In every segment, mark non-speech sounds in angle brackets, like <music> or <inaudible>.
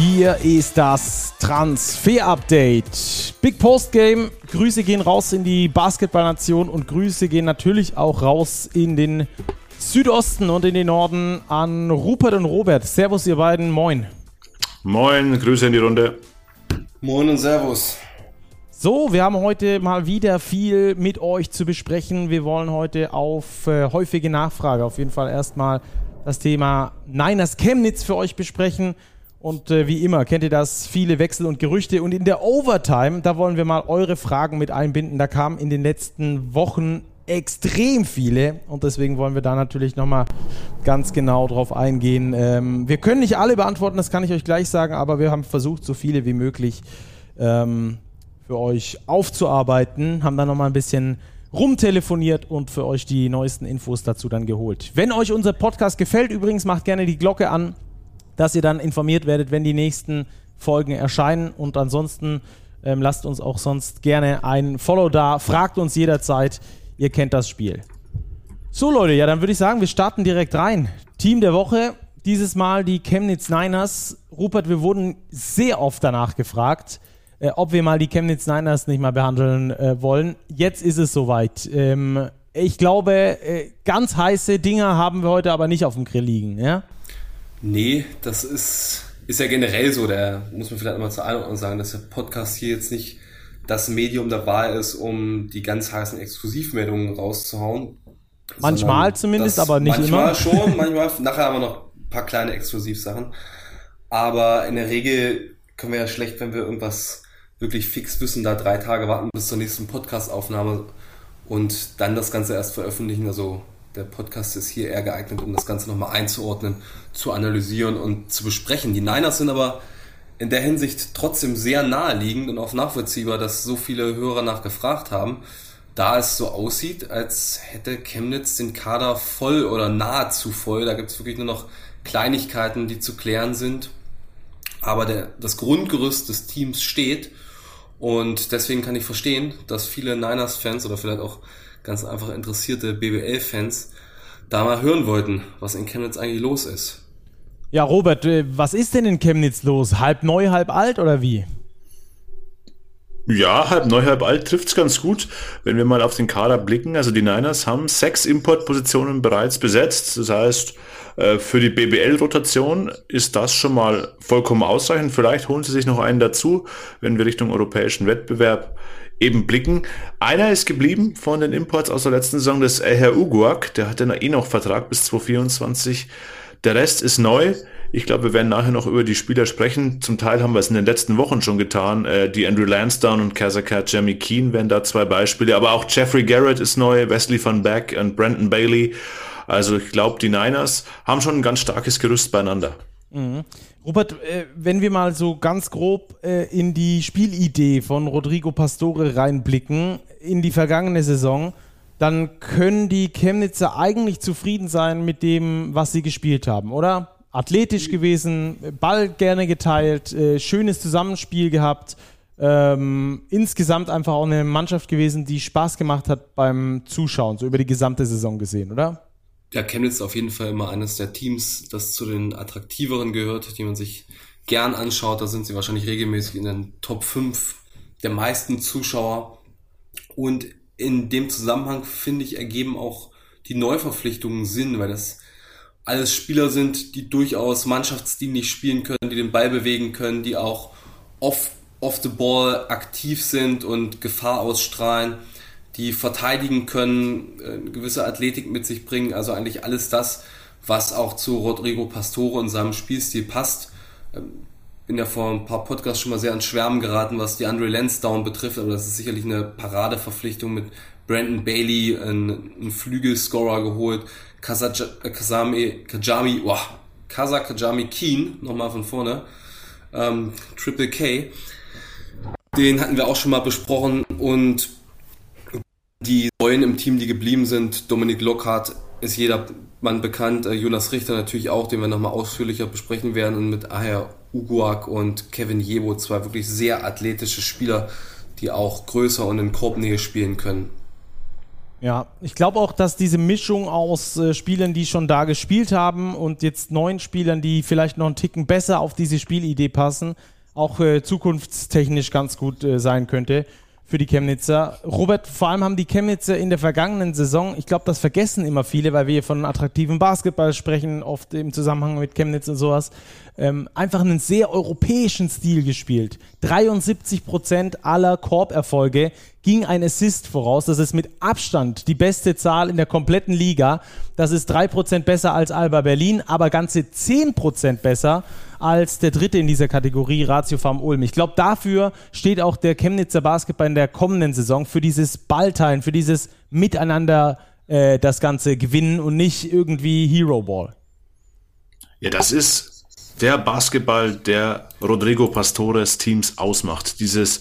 Hier ist das Transfer-Update. Big Post Game. Grüße gehen raus in die Basketballnation und Grüße gehen natürlich auch raus in den Südosten und in den Norden an Rupert und Robert. Servus, ihr beiden. Moin. Moin, Grüße in die Runde. Moin und Servus. So, wir haben heute mal wieder viel mit euch zu besprechen. Wir wollen heute auf äh, häufige Nachfrage auf jeden Fall erstmal das Thema Niners Chemnitz für euch besprechen. Und äh, wie immer kennt ihr das, viele Wechsel und Gerüchte. Und in der Overtime, da wollen wir mal eure Fragen mit einbinden. Da kamen in den letzten Wochen extrem viele. Und deswegen wollen wir da natürlich nochmal ganz genau drauf eingehen. Ähm, wir können nicht alle beantworten, das kann ich euch gleich sagen, aber wir haben versucht, so viele wie möglich ähm, für euch aufzuarbeiten, haben dann nochmal ein bisschen rumtelefoniert und für euch die neuesten Infos dazu dann geholt. Wenn euch unser Podcast gefällt, übrigens macht gerne die Glocke an, dass ihr dann informiert werdet, wenn die nächsten Folgen erscheinen und ansonsten ähm, lasst uns auch sonst gerne ein Follow da, fragt uns jederzeit, ihr kennt das Spiel. So Leute, ja, dann würde ich sagen, wir starten direkt rein. Team der Woche, dieses Mal die Chemnitz Niners. Rupert, wir wurden sehr oft danach gefragt äh, ob wir mal die Chemnitz Niners nicht mal behandeln äh, wollen. Jetzt ist es soweit. Ähm, ich glaube, äh, ganz heiße Dinger haben wir heute aber nicht auf dem Grill liegen, ja? Nee, das ist, ist ja generell so. Da muss man vielleicht nochmal zur Einordnung sagen, dass der Podcast hier jetzt nicht das Medium der Wahl ist, um die ganz heißen Exklusivmeldungen rauszuhauen. Manchmal zumindest, aber nicht manchmal immer. Manchmal <laughs> schon, manchmal. Nachher haben wir noch ein paar kleine Exklusivsachen. Aber in der Regel können wir ja schlecht, wenn wir irgendwas wirklich fix wissen, da drei Tage warten bis zur nächsten Podcast-Aufnahme und dann das Ganze erst veröffentlichen. Also der Podcast ist hier eher geeignet, um das Ganze nochmal einzuordnen, zu analysieren und zu besprechen. Die Niners sind aber in der Hinsicht trotzdem sehr naheliegend und auch nachvollziehbar, dass so viele Hörer nachgefragt haben, da es so aussieht, als hätte Chemnitz den Kader voll oder nahezu voll. Da gibt es wirklich nur noch Kleinigkeiten, die zu klären sind. Aber der, das Grundgerüst des Teams steht und deswegen kann ich verstehen, dass viele Niners-Fans oder vielleicht auch ganz einfach interessierte BWL-Fans da mal hören wollten, was in Chemnitz eigentlich los ist. Ja, Robert, äh, was ist denn in Chemnitz los? Halb neu, halb alt oder wie? Ja, halb neu, halb alt trifft's ganz gut, wenn wir mal auf den Kader blicken. Also die Niners haben sechs Importpositionen bereits besetzt. Das heißt, äh, für die BBL-Rotation ist das schon mal vollkommen ausreichend. Vielleicht holen sie sich noch einen dazu, wenn wir Richtung europäischen Wettbewerb eben blicken. Einer ist geblieben von den Imports aus der letzten Saison, das Herr Uguak. Der hat ja eh noch Vertrag bis 2024. Der Rest ist neu. Ich glaube, wir werden nachher noch über die Spieler sprechen. Zum Teil haben wir es in den letzten Wochen schon getan. Äh, die Andrew Lansdowne und Kazakat Jamie Keen wären da zwei Beispiele. Aber auch Jeffrey Garrett ist neu, Wesley van Beck und Brandon Bailey. Also ich glaube, die Niners haben schon ein ganz starkes Gerüst beieinander. Mhm. Robert, äh, wenn wir mal so ganz grob äh, in die Spielidee von Rodrigo Pastore reinblicken, in die vergangene Saison, dann können die Chemnitzer eigentlich zufrieden sein mit dem, was sie gespielt haben, oder? Athletisch gewesen, Ball gerne geteilt, äh, schönes Zusammenspiel gehabt. Ähm, insgesamt einfach auch eine Mannschaft gewesen, die Spaß gemacht hat beim Zuschauen, so über die gesamte Saison gesehen, oder? Ja, Chemnitz ist auf jeden Fall immer eines der Teams, das zu den attraktiveren gehört, die man sich gern anschaut. Da sind sie wahrscheinlich regelmäßig in den Top 5 der meisten Zuschauer. Und in dem Zusammenhang, finde ich, ergeben auch die Neuverpflichtungen Sinn, weil das alles Spieler sind, die durchaus mannschaftsdienlich spielen können, die den Ball bewegen können, die auch off, off the ball aktiv sind und Gefahr ausstrahlen die verteidigen können, äh, eine gewisse Athletik mit sich bringen, also eigentlich alles das, was auch zu Rodrigo Pastore und seinem Spielstil passt. Ähm, bin ja vor ein paar Podcasts schon mal sehr ans Schwärmen geraten, was die Andre Lansdowne betrifft, aber das ist sicherlich eine Paradeverpflichtung mit Brandon Bailey, einen Flügelscorer geholt, äh, Kazami, Kajami, wow, Kaza Kajami Keen, nochmal von vorne, ähm, Triple K, den hatten wir auch schon mal besprochen. Und die Neuen im Team, die geblieben sind, Dominik Lockhart ist jedermann bekannt, äh, Jonas Richter natürlich auch, den wir nochmal ausführlicher besprechen werden und mit Aher Uguak und Kevin Jebo, zwei wirklich sehr athletische Spieler, die auch größer und in Korbnähe spielen können. Ja, ich glaube auch, dass diese Mischung aus äh, Spielern, die schon da gespielt haben und jetzt neuen Spielern, die vielleicht noch einen Ticken besser auf diese Spielidee passen, auch äh, zukunftstechnisch ganz gut äh, sein könnte für die Chemnitzer. Robert, vor allem haben die Chemnitzer in der vergangenen Saison, ich glaube, das vergessen immer viele, weil wir von attraktivem Basketball sprechen, oft im Zusammenhang mit Chemnitz und sowas, ähm, einfach einen sehr europäischen Stil gespielt. 73 Prozent aller Korberfolge ging ein Assist voraus. Das ist mit Abstand die beste Zahl in der kompletten Liga. Das ist drei Prozent besser als Alba Berlin, aber ganze zehn Prozent besser als der dritte in dieser Kategorie, Ratio Farm Ulm. Ich glaube, dafür steht auch der Chemnitzer Basketball in der kommenden Saison, für dieses Ballteilen, für dieses Miteinander äh, das Ganze gewinnen und nicht irgendwie Hero Ball. Ja, das ist der Basketball, der Rodrigo Pastores Teams ausmacht. Dieses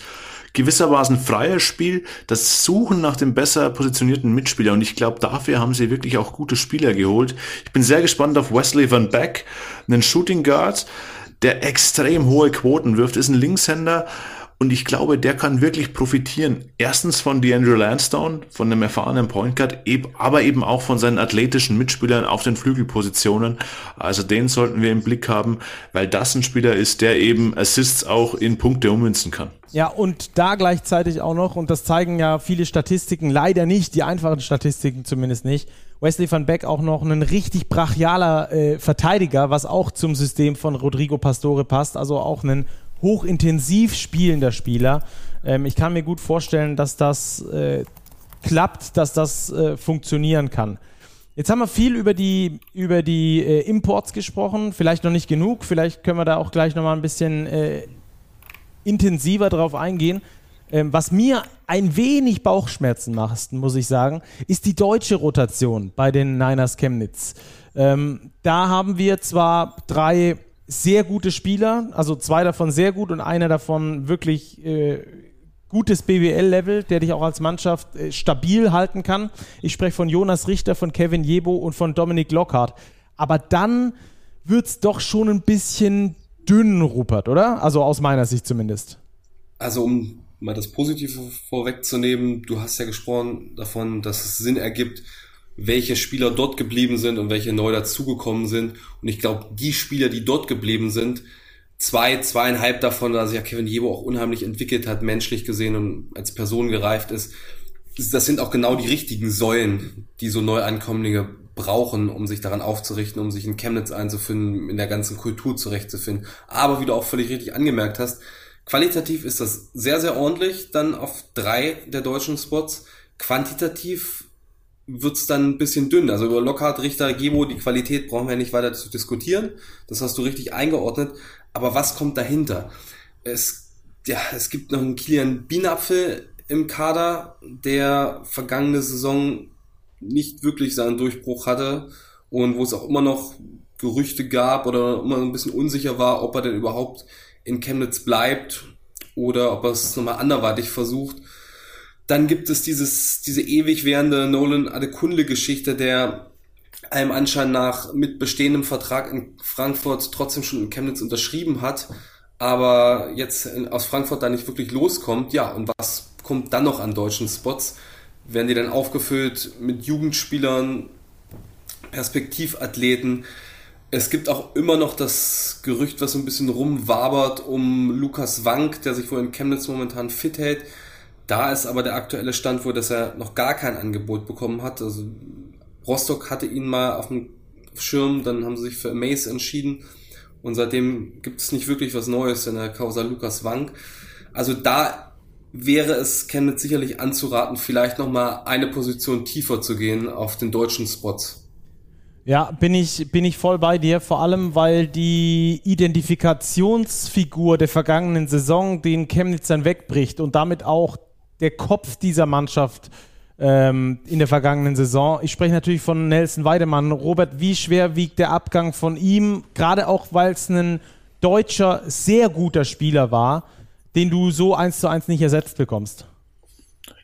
gewissermaßen freies Spiel, das Suchen nach dem besser positionierten Mitspieler. Und ich glaube, dafür haben sie wirklich auch gute Spieler geholt. Ich bin sehr gespannt auf Wesley Van Beck, einen Shooting Guard, der extrem hohe Quoten wirft, ist ein Linkshänder, und ich glaube, der kann wirklich profitieren. Erstens von DeAndre Landstone, von einem erfahrenen Point Guard, aber eben auch von seinen athletischen Mitspielern auf den Flügelpositionen. Also den sollten wir im Blick haben, weil das ein Spieler ist, der eben Assists auch in Punkte ummünzen kann. Ja, und da gleichzeitig auch noch, und das zeigen ja viele Statistiken, leider nicht, die einfachen Statistiken zumindest nicht, Wesley van Beck auch noch ein richtig brachialer äh, Verteidiger, was auch zum System von Rodrigo Pastore passt, also auch ein hochintensiv spielender Spieler. Ähm, ich kann mir gut vorstellen, dass das äh, klappt, dass das äh, funktionieren kann. Jetzt haben wir viel über die, über die äh, Imports gesprochen, vielleicht noch nicht genug, vielleicht können wir da auch gleich nochmal ein bisschen äh, intensiver drauf eingehen. Ähm, was mir ein wenig Bauchschmerzen macht, muss ich sagen, ist die deutsche Rotation bei den Niners Chemnitz. Ähm, da haben wir zwar drei sehr gute Spieler, also zwei davon sehr gut und einer davon wirklich äh, gutes BWL-Level, der dich auch als Mannschaft äh, stabil halten kann. Ich spreche von Jonas Richter, von Kevin Jebo und von Dominik Lockhart. Aber dann wird es doch schon ein bisschen dünn, Rupert, oder? Also aus meiner Sicht zumindest. Also um mal das Positive vorwegzunehmen, du hast ja gesprochen davon, dass es Sinn ergibt, welche Spieler dort geblieben sind und welche neu dazugekommen sind. Und ich glaube, die Spieler, die dort geblieben sind, zwei, zweieinhalb davon, da sich ja Kevin Jebo auch unheimlich entwickelt hat, menschlich gesehen und als Person gereift ist, das sind auch genau die richtigen Säulen, die so Neuankömmlinge brauchen, um sich daran aufzurichten, um sich in Chemnitz einzufinden, in der ganzen Kultur zurechtzufinden. Aber wie du auch völlig richtig angemerkt hast, qualitativ ist das sehr, sehr ordentlich, dann auf drei der deutschen Spots. Quantitativ wird's dann ein bisschen dünn. Also über Lockhart, Richter, Gebo, die Qualität brauchen wir nicht weiter zu diskutieren. Das hast du richtig eingeordnet. Aber was kommt dahinter? Es, ja, es gibt noch einen Kilian Bienapfel im Kader, der vergangene Saison nicht wirklich seinen Durchbruch hatte und wo es auch immer noch Gerüchte gab oder immer ein bisschen unsicher war, ob er denn überhaupt in Chemnitz bleibt oder ob er es nochmal anderweitig versucht. Dann gibt es dieses, diese ewig währende Nolan Adekunle-Geschichte, der einem Anschein nach mit bestehendem Vertrag in Frankfurt trotzdem schon in Chemnitz unterschrieben hat, aber jetzt aus Frankfurt da nicht wirklich loskommt. Ja, und was kommt dann noch an deutschen Spots? Werden die dann aufgefüllt mit Jugendspielern, Perspektivathleten? Es gibt auch immer noch das Gerücht, was so ein bisschen rumwabert um Lukas Wank, der sich wohl in Chemnitz momentan fit hält. Da ist aber der aktuelle Stand wohl, dass er noch gar kein Angebot bekommen hat. Also Rostock hatte ihn mal auf dem Schirm, dann haben sie sich für Mace entschieden und seitdem gibt es nicht wirklich was Neues in der Causa Lukas Wank. Also da wäre es Chemnitz sicherlich anzuraten, vielleicht nochmal eine Position tiefer zu gehen auf den deutschen Spots. Ja, bin ich, bin ich voll bei dir, vor allem weil die Identifikationsfigur der vergangenen Saison den Chemnitzern wegbricht und damit auch der Kopf dieser Mannschaft ähm, in der vergangenen Saison. Ich spreche natürlich von Nelson Weidemann. Robert, wie schwer wiegt der Abgang von ihm, gerade auch weil es ein deutscher, sehr guter Spieler war, den du so eins zu eins nicht ersetzt bekommst?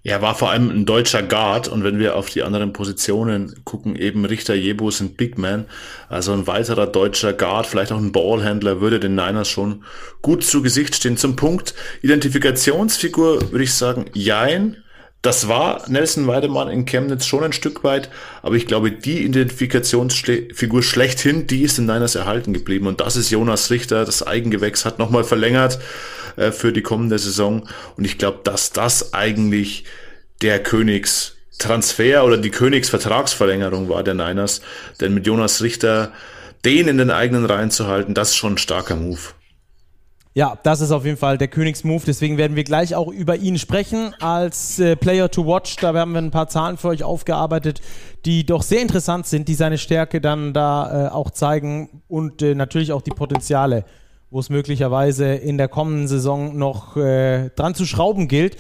Er war vor allem ein deutscher Guard und wenn wir auf die anderen Positionen gucken, eben Richter, Jebus und Big Man, also ein weiterer deutscher Guard, vielleicht auch ein Ballhändler, würde den Niners schon gut zu Gesicht stehen. Zum Punkt Identifikationsfigur würde ich sagen, jein. Das war Nelson Weidemann in Chemnitz schon ein Stück weit, aber ich glaube, die Identifikationsfigur schlechthin, die ist in Niners erhalten geblieben und das ist Jonas Richter. Das Eigengewächs hat nochmal verlängert äh, für die kommende Saison und ich glaube, dass das eigentlich der Königstransfer oder die Königsvertragsverlängerung war der Niners, denn mit Jonas Richter den in den eigenen Reihen zu halten, das ist schon ein starker Move. Ja, das ist auf jeden Fall der Königsmove. Deswegen werden wir gleich auch über ihn sprechen als äh, Player to Watch. Da haben wir ein paar Zahlen für euch aufgearbeitet, die doch sehr interessant sind, die seine Stärke dann da äh, auch zeigen und äh, natürlich auch die Potenziale, wo es möglicherweise in der kommenden Saison noch äh, dran zu schrauben gilt.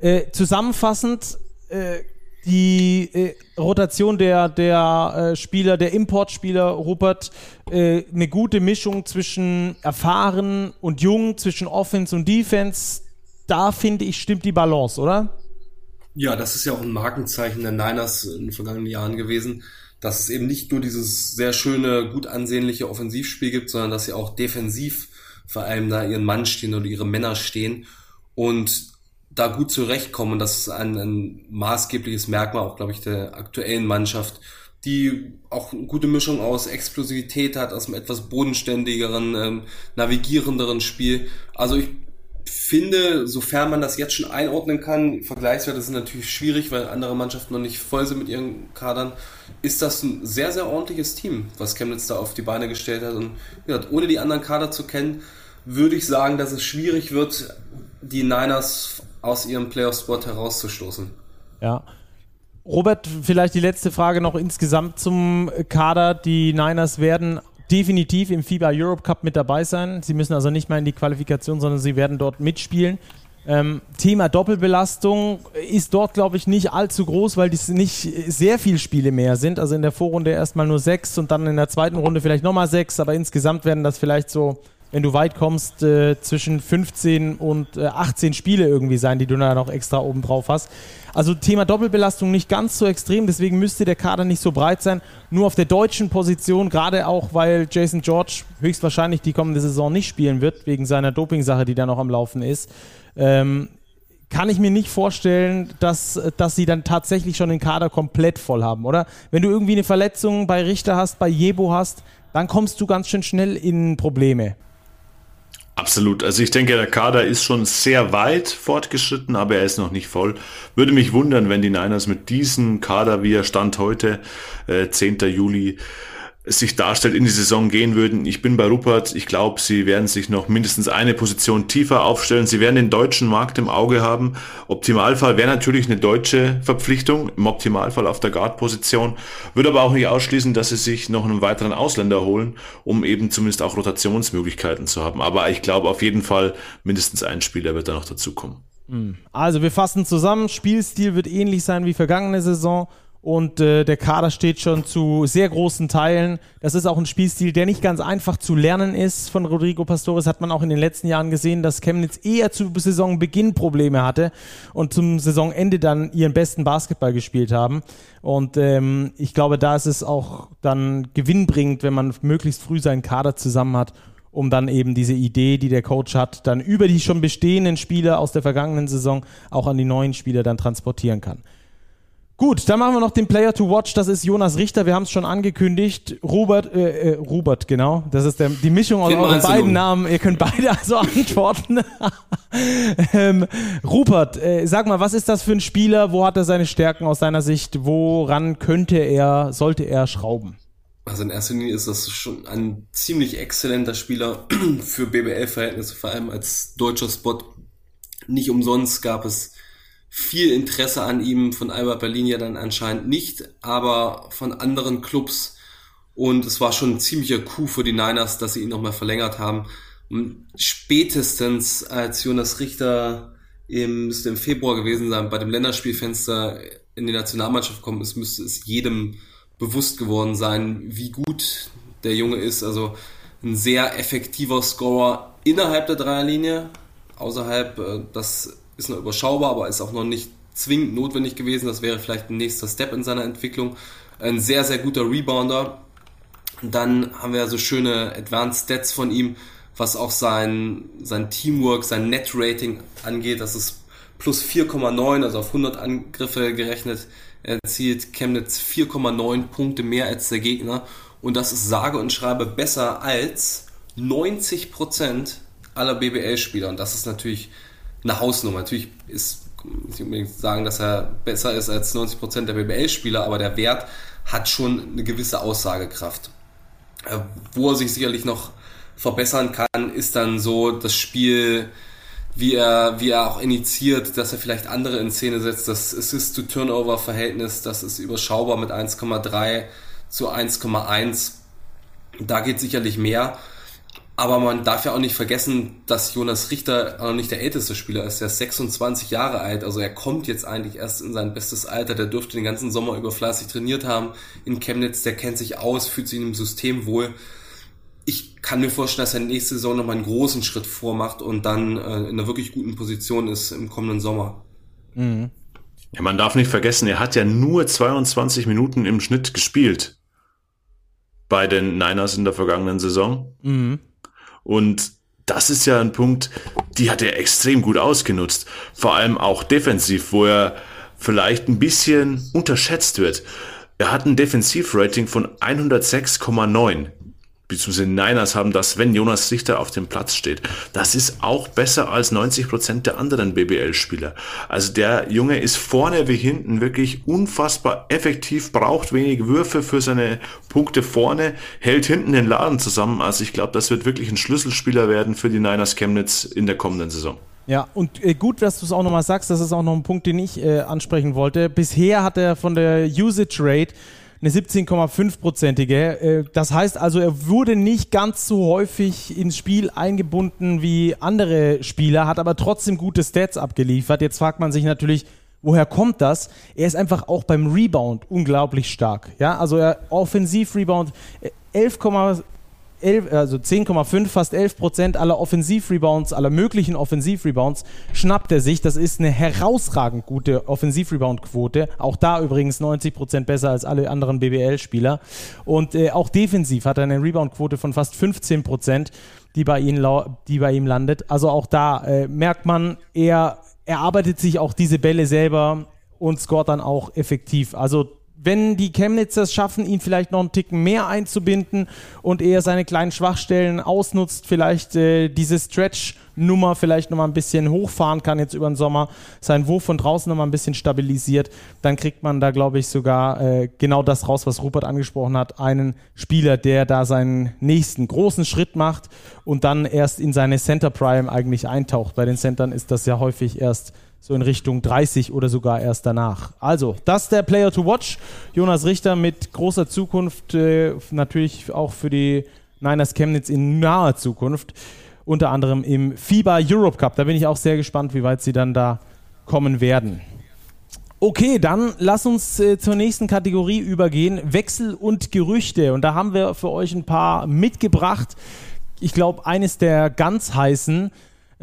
Äh, zusammenfassend äh, die äh, Rotation der, der äh, Spieler, der Importspieler, Rupert, äh, eine gute Mischung zwischen erfahren und jung, zwischen Offense und Defense. Da finde ich, stimmt die Balance, oder? Ja, das ist ja auch ein Markenzeichen der Niners in den vergangenen Jahren gewesen, dass es eben nicht nur dieses sehr schöne, gut ansehnliche Offensivspiel gibt, sondern dass sie auch defensiv vor allem da ihren Mann stehen oder ihre Männer stehen. Und da gut zurechtkommen. Das ist ein, ein maßgebliches Merkmal auch, glaube ich, der aktuellen Mannschaft, die auch eine gute Mischung aus Explosivität hat, aus einem etwas bodenständigeren, ähm, navigierenderen Spiel. Also ich finde, sofern man das jetzt schon einordnen kann, Vergleichswerte sind natürlich schwierig, weil andere Mannschaften noch nicht voll sind mit ihren Kadern, ist das ein sehr, sehr ordentliches Team, was Chemnitz da auf die Beine gestellt hat. Und ja, ohne die anderen Kader zu kennen, würde ich sagen, dass es schwierig wird, die Niners aus ihrem Playoff-Spot herauszustoßen. Ja. Robert, vielleicht die letzte Frage noch insgesamt zum Kader. Die Niners werden definitiv im FIBA Europe Cup mit dabei sein. Sie müssen also nicht mehr in die Qualifikation, sondern sie werden dort mitspielen. Ähm, Thema Doppelbelastung ist dort, glaube ich, nicht allzu groß, weil dies nicht sehr viele Spiele mehr sind. Also in der Vorrunde erstmal nur sechs und dann in der zweiten Runde vielleicht nochmal sechs, aber insgesamt werden das vielleicht so wenn du weit kommst, äh, zwischen 15 und äh, 18 Spiele irgendwie sein, die du dann noch extra oben drauf hast. Also Thema Doppelbelastung nicht ganz so extrem, deswegen müsste der Kader nicht so breit sein. Nur auf der deutschen Position, gerade auch, weil Jason George höchstwahrscheinlich die kommende Saison nicht spielen wird, wegen seiner Doping-Sache, die da noch am Laufen ist. Ähm, kann ich mir nicht vorstellen, dass, dass sie dann tatsächlich schon den Kader komplett voll haben, oder? Wenn du irgendwie eine Verletzung bei Richter hast, bei Jebo hast, dann kommst du ganz schön schnell in Probleme. Absolut. Also ich denke, der Kader ist schon sehr weit fortgeschritten, aber er ist noch nicht voll. Würde mich wundern, wenn die Niners mit diesem Kader, wie er stand heute, äh, 10. Juli, sich darstellt, in die Saison gehen würden. Ich bin bei Rupert. Ich glaube, sie werden sich noch mindestens eine Position tiefer aufstellen. Sie werden den deutschen Markt im Auge haben. Optimalfall wäre natürlich eine deutsche Verpflichtung, im Optimalfall auf der Guard-Position. Würde aber auch nicht ausschließen, dass sie sich noch einen weiteren Ausländer holen, um eben zumindest auch Rotationsmöglichkeiten zu haben. Aber ich glaube auf jeden Fall, mindestens ein Spieler wird da noch dazukommen. Hm. Also wir fassen zusammen, Spielstil wird ähnlich sein wie vergangene Saison und äh, der Kader steht schon zu sehr großen Teilen. Das ist auch ein Spielstil, der nicht ganz einfach zu lernen ist. Von Rodrigo Pastores hat man auch in den letzten Jahren gesehen, dass Chemnitz eher zu Saisonbeginn Probleme hatte und zum Saisonende dann ihren besten Basketball gespielt haben. Und ähm, ich glaube, da ist es auch dann gewinnbringend, wenn man möglichst früh seinen Kader zusammen hat um dann eben diese Idee, die der Coach hat, dann über die schon bestehenden Spieler aus der vergangenen Saison auch an die neuen Spieler dann transportieren kann. Gut, dann machen wir noch den Player to Watch. Das ist Jonas Richter. Wir haben es schon angekündigt. Robert, äh, äh, Robert, genau. Das ist der, die Mischung aus euren beiden Namen. Ihr könnt beide also <laughs> antworten. ähm, Rupert, äh, sag mal, was ist das für ein Spieler? Wo hat er seine Stärken aus seiner Sicht? Woran könnte er, sollte er schrauben? Also in erster Linie ist das schon ein ziemlich exzellenter Spieler <clears throat> für BBL-Verhältnisse, vor allem als deutscher Spot. Nicht umsonst gab es viel Interesse an ihm, von Alba Berlin ja dann anscheinend nicht, aber von anderen Clubs. Und es war schon ein ziemlicher Coup für die Niners, dass sie ihn nochmal verlängert haben. Spätestens als Jonas Richter im, müsste im Februar gewesen sein, bei dem Länderspielfenster in die Nationalmannschaft gekommen ist, müsste es jedem bewusst geworden sein, wie gut der Junge ist. Also ein sehr effektiver Scorer innerhalb der Dreierlinie. Außerhalb, äh, das ist noch überschaubar, aber ist auch noch nicht zwingend notwendig gewesen. Das wäre vielleicht ein nächster Step in seiner Entwicklung. Ein sehr, sehr guter Rebounder. Dann haben wir so schöne Advanced Stats von ihm, was auch sein, sein Teamwork, sein Net-Rating angeht. Das ist plus 4,9, also auf 100 Angriffe gerechnet, erzielt Chemnitz 4,9 Punkte mehr als der Gegner. Und das ist sage und schreibe besser als 90 Prozent aller BBL-Spieler. Und das ist natürlich eine Hausnummer. Natürlich ist, ich unbedingt sagen, dass er besser ist als 90 Prozent der BBL-Spieler, aber der Wert hat schon eine gewisse Aussagekraft. Äh, wo er sich sicherlich noch verbessern kann, ist dann so das Spiel, wie er, wie er auch initiiert, dass er vielleicht andere in Szene setzt. Das Assist-to-Turnover-Verhältnis, das ist überschaubar mit 1,3 zu 1,1. Da geht sicherlich mehr. Aber man darf ja auch nicht vergessen, dass Jonas Richter auch noch nicht der älteste Spieler ist. Er ist 26 Jahre alt, also er kommt jetzt eigentlich erst in sein bestes Alter. Der dürfte den ganzen Sommer über fleißig trainiert haben in Chemnitz. Der kennt sich aus, fühlt sich im System wohl. Ich kann mir vorstellen, dass er nächste Saison nochmal einen großen Schritt vormacht und dann äh, in einer wirklich guten Position ist im kommenden Sommer. Mhm. Ja, man darf nicht vergessen, er hat ja nur 22 Minuten im Schnitt gespielt bei den Niners in der vergangenen Saison. Mhm. Und das ist ja ein Punkt, die hat er extrem gut ausgenutzt. Vor allem auch defensiv, wo er vielleicht ein bisschen unterschätzt wird. Er hat ein Defensivrating von 106,9 beziehungsweise Niners haben das, wenn Jonas Richter auf dem Platz steht. Das ist auch besser als 90 Prozent der anderen BBL-Spieler. Also der Junge ist vorne wie hinten wirklich unfassbar effektiv, braucht wenig Würfe für seine Punkte vorne, hält hinten den Laden zusammen. Also ich glaube, das wird wirklich ein Schlüsselspieler werden für die Niners Chemnitz in der kommenden Saison. Ja, und äh, gut, dass du es auch nochmal sagst, das ist auch noch ein Punkt, den ich äh, ansprechen wollte. Bisher hat er von der Usage Rate eine 17,5-prozentige. Äh, das heißt also, er wurde nicht ganz so häufig ins Spiel eingebunden wie andere Spieler, hat aber trotzdem gute Stats abgeliefert. Jetzt fragt man sich natürlich, woher kommt das? Er ist einfach auch beim Rebound unglaublich stark. Ja, also er Offensiv-Rebound 11, äh, 11, also 10,5, fast 11 Prozent aller Offensivrebounds, aller möglichen Offensivrebounds schnappt er sich. Das ist eine herausragend gute Offensivrebound-Quote. Auch da übrigens 90 Prozent besser als alle anderen BBL-Spieler. Und äh, auch defensiv hat er eine Rebound-Quote von fast 15 Prozent, die bei, ihm, die bei ihm landet. Also auch da äh, merkt man, er erarbeitet sich auch diese Bälle selber und scoret dann auch effektiv. Also wenn die Chemnitzers schaffen, ihn vielleicht noch einen Ticken mehr einzubinden und er seine kleinen Schwachstellen ausnutzt, vielleicht äh, diese Stretch-Nummer vielleicht noch mal ein bisschen hochfahren kann jetzt über den Sommer, seinen Wurf von draußen noch mal ein bisschen stabilisiert, dann kriegt man da, glaube ich, sogar äh, genau das raus, was Rupert angesprochen hat, einen Spieler, der da seinen nächsten großen Schritt macht und dann erst in seine Center Prime eigentlich eintaucht. Bei den Centern ist das ja häufig erst so in Richtung 30 oder sogar erst danach. Also, das ist der Player to Watch. Jonas Richter mit großer Zukunft, äh, natürlich auch für die Niners Chemnitz in naher Zukunft. Unter anderem im FIBA Europe Cup. Da bin ich auch sehr gespannt, wie weit sie dann da kommen werden. Okay, dann lass uns äh, zur nächsten Kategorie übergehen. Wechsel und Gerüchte. Und da haben wir für euch ein paar mitgebracht. Ich glaube, eines der ganz heißen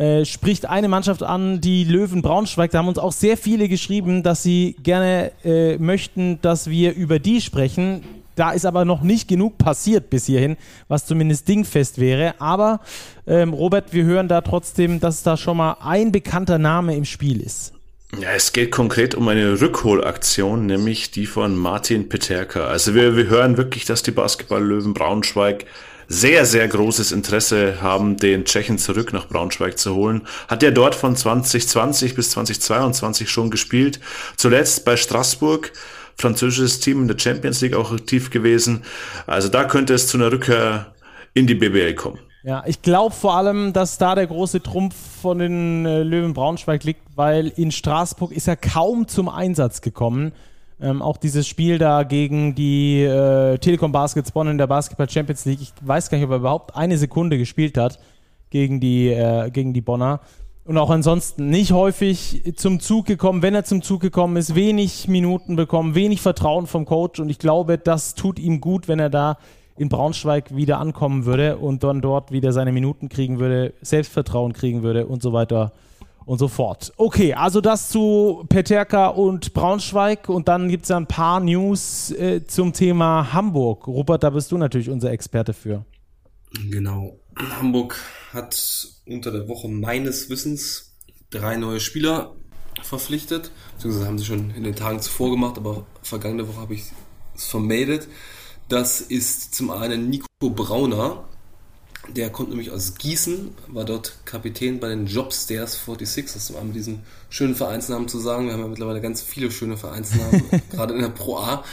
äh, spricht eine Mannschaft an, die Löwen Braunschweig. Da haben uns auch sehr viele geschrieben, dass sie gerne äh, möchten, dass wir über die sprechen. Da ist aber noch nicht genug passiert bis hierhin, was zumindest dingfest wäre. Aber ähm, Robert, wir hören da trotzdem, dass da schon mal ein bekannter Name im Spiel ist. Ja, es geht konkret um eine Rückholaktion, nämlich die von Martin Peterka. Also wir, wir hören wirklich, dass die Basketball-Löwen Braunschweig sehr, sehr großes Interesse haben, den Tschechen zurück nach Braunschweig zu holen. Hat er dort von 2020 bis 2022 schon gespielt. Zuletzt bei Straßburg, französisches Team in der Champions League auch aktiv gewesen. Also da könnte es zu einer Rückkehr in die BBL kommen. Ja, ich glaube vor allem, dass da der große Trumpf von den äh, Löwen Braunschweig liegt, weil in Straßburg ist er kaum zum Einsatz gekommen. Ähm, auch dieses Spiel da gegen die äh, Telekom Baskets Bonn in der Basketball Champions League. Ich weiß gar nicht, ob er überhaupt eine Sekunde gespielt hat gegen die, äh, gegen die Bonner. Und auch ansonsten nicht häufig zum Zug gekommen. Wenn er zum Zug gekommen ist, wenig Minuten bekommen, wenig Vertrauen vom Coach. Und ich glaube, das tut ihm gut, wenn er da in Braunschweig wieder ankommen würde und dann dort wieder seine Minuten kriegen würde, Selbstvertrauen kriegen würde und so weiter und so fort. Okay, also das zu Peterka und Braunschweig und dann gibt es ja ein paar News äh, zum Thema Hamburg. Rupert, da bist du natürlich unser Experte für. Genau. Hamburg hat unter der Woche meines Wissens drei neue Spieler verpflichtet. Beziehungsweise haben sie schon in den Tagen zuvor gemacht, aber vergangene Woche habe ich es vermeldet. Das ist zum einen Nico Brauner. Der kommt nämlich aus Gießen, war dort Kapitän bei den Jobstairs 46. Das ist um diesen schönen Vereinsnamen zu sagen. Wir haben ja mittlerweile ganz viele schöne Vereinsnamen, <laughs> gerade in der Pro A.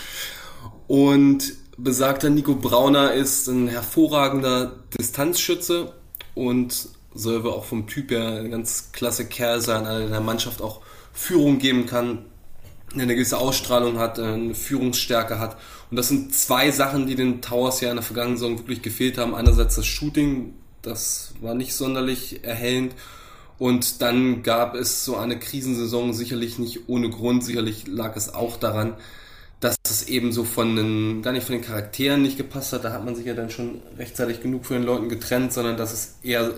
Und besagter Nico Brauner ist ein hervorragender Distanzschütze und soll aber auch vom Typ her ein ganz klasse Kerl sein, einer der der Mannschaft auch Führung geben kann, eine gewisse Ausstrahlung hat, eine Führungsstärke hat. Und das sind zwei Sachen, die den Towers ja in der vergangenen Saison wirklich gefehlt haben. Einerseits das Shooting, das war nicht sonderlich erhellend. Und dann gab es so eine Krisensaison sicherlich nicht ohne Grund. Sicherlich lag es auch daran, dass es eben so von den, gar nicht von den Charakteren nicht gepasst hat. Da hat man sich ja dann schon rechtzeitig genug von den Leuten getrennt, sondern dass es eher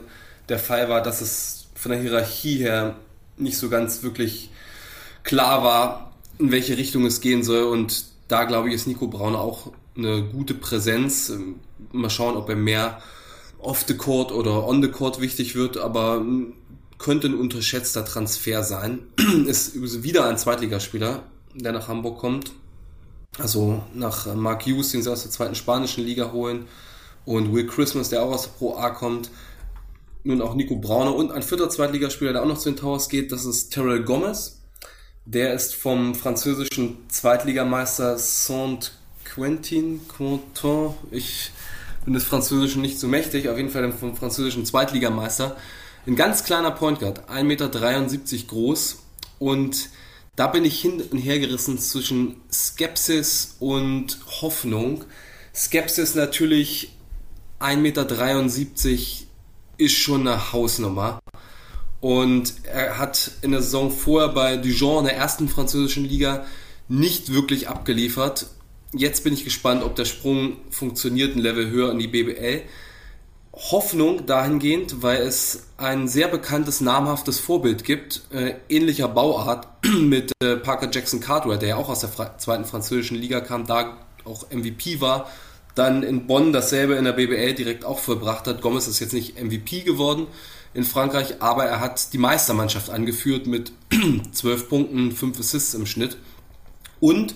der Fall war, dass es von der Hierarchie her nicht so ganz wirklich klar war, in welche Richtung es gehen soll. Und da glaube ich, ist Nico Braun auch eine gute Präsenz. Mal schauen, ob er mehr off the court oder on the court wichtig wird, aber könnte ein unterschätzter Transfer sein. <clears throat> ist wieder ein Zweitligaspieler, der nach Hamburg kommt. Also nach Mark Hughes, den sie aus der zweiten spanischen Liga holen, und Will Christmas, der auch aus der Pro A kommt. Nun auch Nico Brauner und ein vierter Zweitligaspieler, der auch noch zu den Towers geht, das ist Terrell Gomez. Der ist vom französischen Zweitligameister Saint-Quentin, Quentin, ich bin des Französischen nicht so mächtig, auf jeden Fall vom französischen Zweitligameister. Ein ganz kleiner Point Guard, 1,73 Meter groß und da bin ich hin und her gerissen zwischen Skepsis und Hoffnung. Skepsis natürlich 1,73 Meter ist schon eine Hausnummer. Und er hat in der Saison vorher bei Dijon in der ersten französischen Liga nicht wirklich abgeliefert. Jetzt bin ich gespannt, ob der Sprung funktioniert, ein Level höher in die BBL. Hoffnung dahingehend, weil es ein sehr bekanntes, namhaftes Vorbild gibt, äh, ähnlicher Bauart <clears throat> mit äh, Parker Jackson Cartwright, der ja auch aus der Fra zweiten französischen Liga kam, da auch MVP war, dann in Bonn dasselbe in der BBL direkt auch vollbracht hat. Gomez ist jetzt nicht MVP geworden in Frankreich, aber er hat die Meistermannschaft angeführt mit <clears throat> 12 Punkten, 5 Assists im Schnitt. Und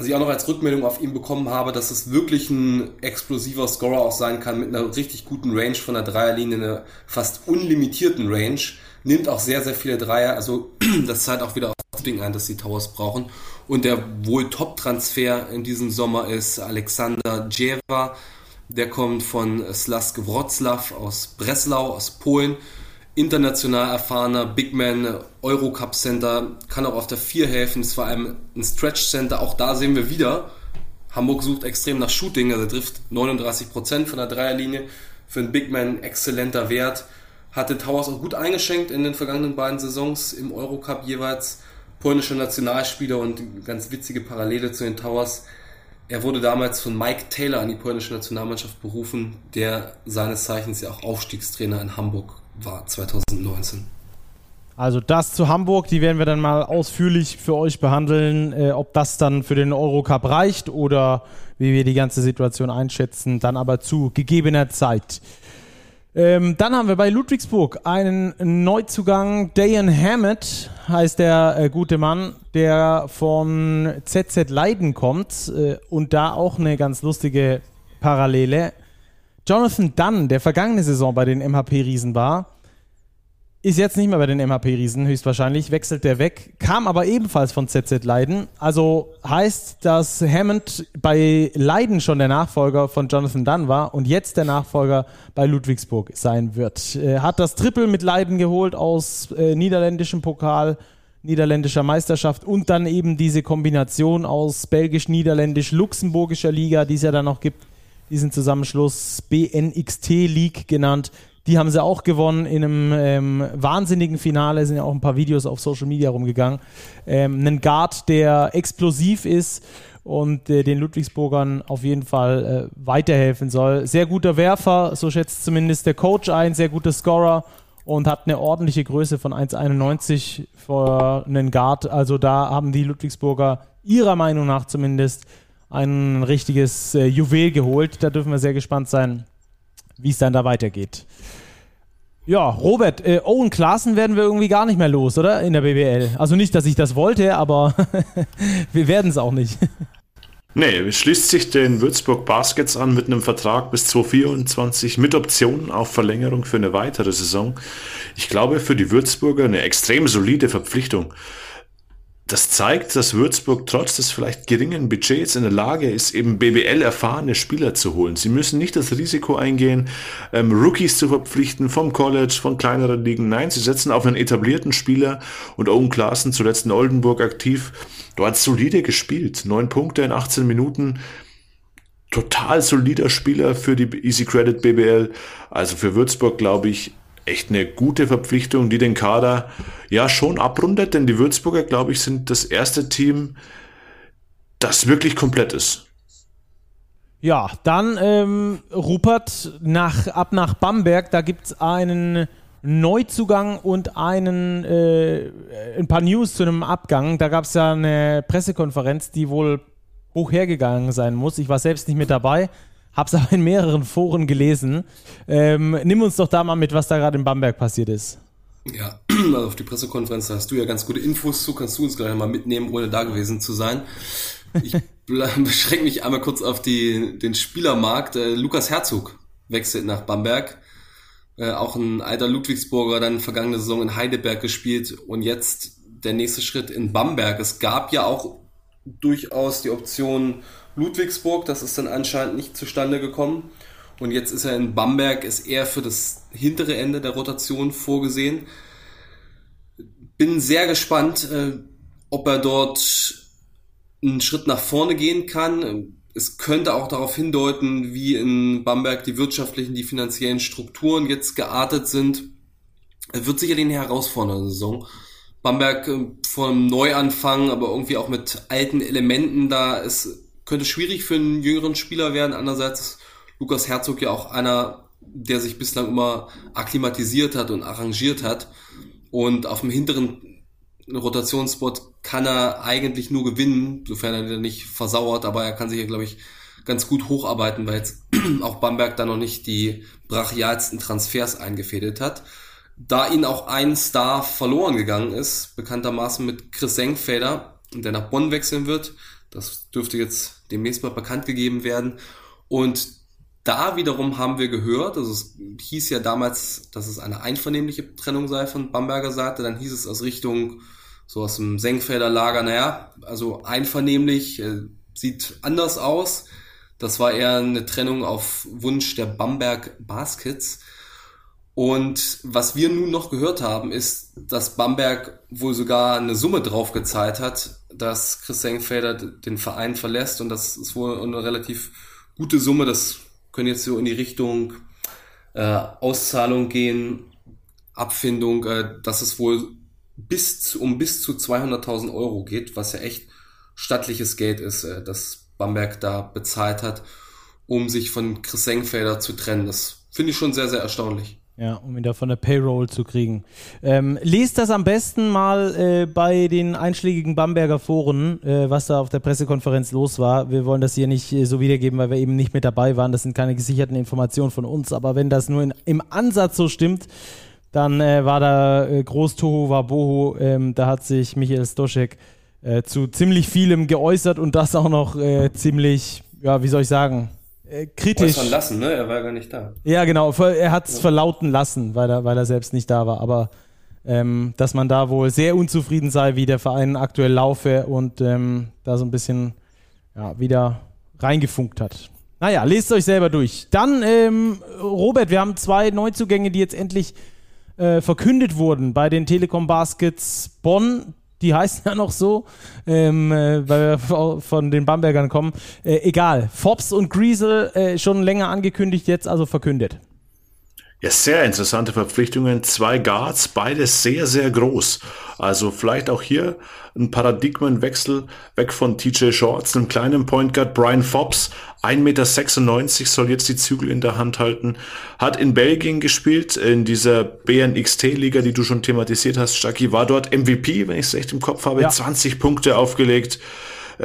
was ich auch noch als Rückmeldung auf ihn bekommen habe, dass es wirklich ein explosiver Scorer auch sein kann mit einer richtig guten Range von der Dreierlinie, einer fast unlimitierten Range. Nimmt auch sehr, sehr viele Dreier. Also <clears throat> das zeigt auch wieder auf das Ding ein, dass die Towers brauchen. Und der wohl Top-Transfer in diesem Sommer ist Alexander Djeva. Der kommt von Slask Wroclaw aus Breslau, aus Polen international erfahrener Big Man, Eurocup Center, kann auch auf der 4 helfen, ist vor allem ein Stretch Center. Auch da sehen wir wieder, Hamburg sucht extrem nach Shooting, also trifft 39% von der Dreierlinie. Für einen Big Man exzellenter Wert. Hatte Towers auch gut eingeschenkt in den vergangenen beiden Saisons im Eurocup jeweils. Polnischer Nationalspieler und ganz witzige Parallele zu den Towers. Er wurde damals von Mike Taylor an die polnische Nationalmannschaft berufen, der seines Zeichens ja auch Aufstiegstrainer in Hamburg war 2019. Also das zu Hamburg, die werden wir dann mal ausführlich für euch behandeln, äh, ob das dann für den Eurocup reicht oder wie wir die ganze Situation einschätzen, dann aber zu gegebener Zeit. Ähm, dann haben wir bei Ludwigsburg einen Neuzugang, Dayan Hammett heißt der äh, gute Mann, der von ZZ Leiden kommt äh, und da auch eine ganz lustige Parallele. Jonathan Dunn, der vergangene Saison bei den MHP-Riesen war, ist jetzt nicht mehr bei den MHP-Riesen, höchstwahrscheinlich, wechselt der weg, kam aber ebenfalls von ZZ Leiden. Also heißt, dass Hammond bei Leiden schon der Nachfolger von Jonathan Dunn war und jetzt der Nachfolger bei Ludwigsburg sein wird. Er hat das Triple mit Leiden geholt aus äh, niederländischem Pokal, niederländischer Meisterschaft und dann eben diese Kombination aus belgisch-niederländisch-luxemburgischer Liga, die es ja dann noch gibt, diesen Zusammenschluss BNXT League genannt. Die haben sie auch gewonnen in einem ähm, wahnsinnigen Finale, sind ja auch ein paar Videos auf Social Media rumgegangen. Ähm, ein Guard, der explosiv ist und äh, den Ludwigsburgern auf jeden Fall äh, weiterhelfen soll. Sehr guter Werfer, so schätzt zumindest der Coach ein, sehr guter Scorer und hat eine ordentliche Größe von 1,91 für einen Guard. Also da haben die Ludwigsburger ihrer Meinung nach zumindest ein richtiges äh, Juwel geholt. Da dürfen wir sehr gespannt sein, wie es dann da weitergeht. Ja, Robert, äh, Owen Klaassen werden wir irgendwie gar nicht mehr los, oder? In der BBL. Also nicht, dass ich das wollte, aber <laughs> wir werden es auch nicht. Nee, es schließt sich den Würzburg Baskets an mit einem Vertrag bis 2024 mit Optionen auf Verlängerung für eine weitere Saison. Ich glaube, für die Würzburger eine extrem solide Verpflichtung das zeigt, dass Würzburg trotz des vielleicht geringen Budgets in der Lage ist, eben BBL-erfahrene Spieler zu holen. Sie müssen nicht das Risiko eingehen, ähm, Rookies zu verpflichten vom College, von kleineren Ligen. Nein, sie setzen auf einen etablierten Spieler und Owen Klaassen, zuletzt in Oldenburg aktiv, dort solide gespielt. Neun Punkte in 18 Minuten. Total solider Spieler für die Easy Credit BBL. Also für Würzburg, glaube ich, echt eine gute Verpflichtung, die den Kader ja schon abrundet, denn die Würzburger, glaube ich, sind das erste Team, das wirklich komplett ist. Ja, dann ähm, Rupert nach, ab nach Bamberg, da gibt es einen Neuzugang und einen, äh, ein paar News zu einem Abgang. Da gab es ja eine Pressekonferenz, die wohl hoch hergegangen sein muss. Ich war selbst nicht mit dabei. Hab's aber in mehreren Foren gelesen. Ähm, nimm uns doch da mal mit, was da gerade in Bamberg passiert ist. Ja, <clears throat> also auf die Pressekonferenz da hast du ja ganz gute Infos zu, kannst du uns gleich mal mitnehmen, ohne da gewesen zu sein. Ich <laughs> beschränke mich einmal kurz auf die, den Spielermarkt. Äh, Lukas Herzog wechselt nach Bamberg. Äh, auch ein alter Ludwigsburger, dann vergangene Saison in Heidelberg gespielt und jetzt der nächste Schritt in Bamberg. Es gab ja auch durchaus die Option, Ludwigsburg. Das ist dann anscheinend nicht zustande gekommen. Und jetzt ist er in Bamberg, ist er für das hintere Ende der Rotation vorgesehen. Bin sehr gespannt, äh, ob er dort einen Schritt nach vorne gehen kann. Es könnte auch darauf hindeuten, wie in Bamberg die wirtschaftlichen, die finanziellen Strukturen jetzt geartet sind. Er wird sicherlich eine herausfordernde Saison. Bamberg äh, vor einem Neuanfang, aber irgendwie auch mit alten Elementen da ist könnte schwierig für einen jüngeren Spieler werden. Andererseits ist Lukas Herzog ja auch einer, der sich bislang immer akklimatisiert hat und arrangiert hat. Und auf dem hinteren Rotationsspot kann er eigentlich nur gewinnen, sofern er nicht versauert, aber er kann sich ja, glaube ich, ganz gut hocharbeiten, weil jetzt <clears throat> auch Bamberg da noch nicht die brachialsten Transfers eingefädelt hat. Da ihnen auch ein Star verloren gegangen ist, bekanntermaßen mit Chris Senkfelder, der nach Bonn wechseln wird, das dürfte jetzt demnächst mal bekannt gegeben werden. Und da wiederum haben wir gehört, also es hieß ja damals, dass es eine einvernehmliche Trennung sei von Bamberger Seite, dann hieß es aus Richtung so aus dem Senkfelder Lager, naja, also einvernehmlich, äh, sieht anders aus. Das war eher eine Trennung auf Wunsch der Bamberg Baskets. Und was wir nun noch gehört haben, ist, dass Bamberg wohl sogar eine Summe drauf gezahlt hat, dass Chris Senkfelder den Verein verlässt und das ist wohl eine relativ gute Summe. Das können jetzt so in die Richtung äh, Auszahlung gehen, Abfindung, äh, dass es wohl bis zu, um bis zu 200.000 Euro geht, was ja echt stattliches Geld ist, äh, das Bamberg da bezahlt hat, um sich von Chris Senkfelder zu trennen. Das finde ich schon sehr, sehr erstaunlich. Ja, um ihn da von der Payroll zu kriegen. Ähm, lest das am besten mal äh, bei den einschlägigen Bamberger Foren, äh, was da auf der Pressekonferenz los war. Wir wollen das hier nicht äh, so wiedergeben, weil wir eben nicht mit dabei waren. Das sind keine gesicherten Informationen von uns. Aber wenn das nur in, im Ansatz so stimmt, dann äh, war da äh, groß Toho war Boho. Ähm, da hat sich Michael Stoschek äh, zu ziemlich vielem geäußert und das auch noch ziemlich, ja, wie soll ich sagen, äh, kritisch. Äußern lassen, ne? Er war gar nicht da. Ja, genau. Er hat es ja. verlauten lassen, weil er, weil er selbst nicht da war. Aber ähm, dass man da wohl sehr unzufrieden sei, wie der Verein aktuell laufe und ähm, da so ein bisschen ja, wieder reingefunkt hat. Naja, lest euch selber durch. Dann, ähm, Robert, wir haben zwei Neuzugänge, die jetzt endlich äh, verkündet wurden bei den Telekom Baskets Bonn die heißen <laughs> ja noch so, ähm, äh, weil wir von den Bambergern kommen. Äh, egal, Forbes und Griesel äh, schon länger angekündigt, jetzt also verkündet. Ja, sehr interessante Verpflichtungen. Zwei Guards, beide sehr, sehr groß. Also vielleicht auch hier ein Paradigmenwechsel weg von TJ Shorts, einem kleinen Point Guard. Brian Fobbs, 1,96 Meter, soll jetzt die Zügel in der Hand halten. Hat in Belgien gespielt, in dieser BNXT-Liga, die du schon thematisiert hast, Stucky. War dort MVP, wenn ich es echt im Kopf habe. Ja. 20 Punkte aufgelegt.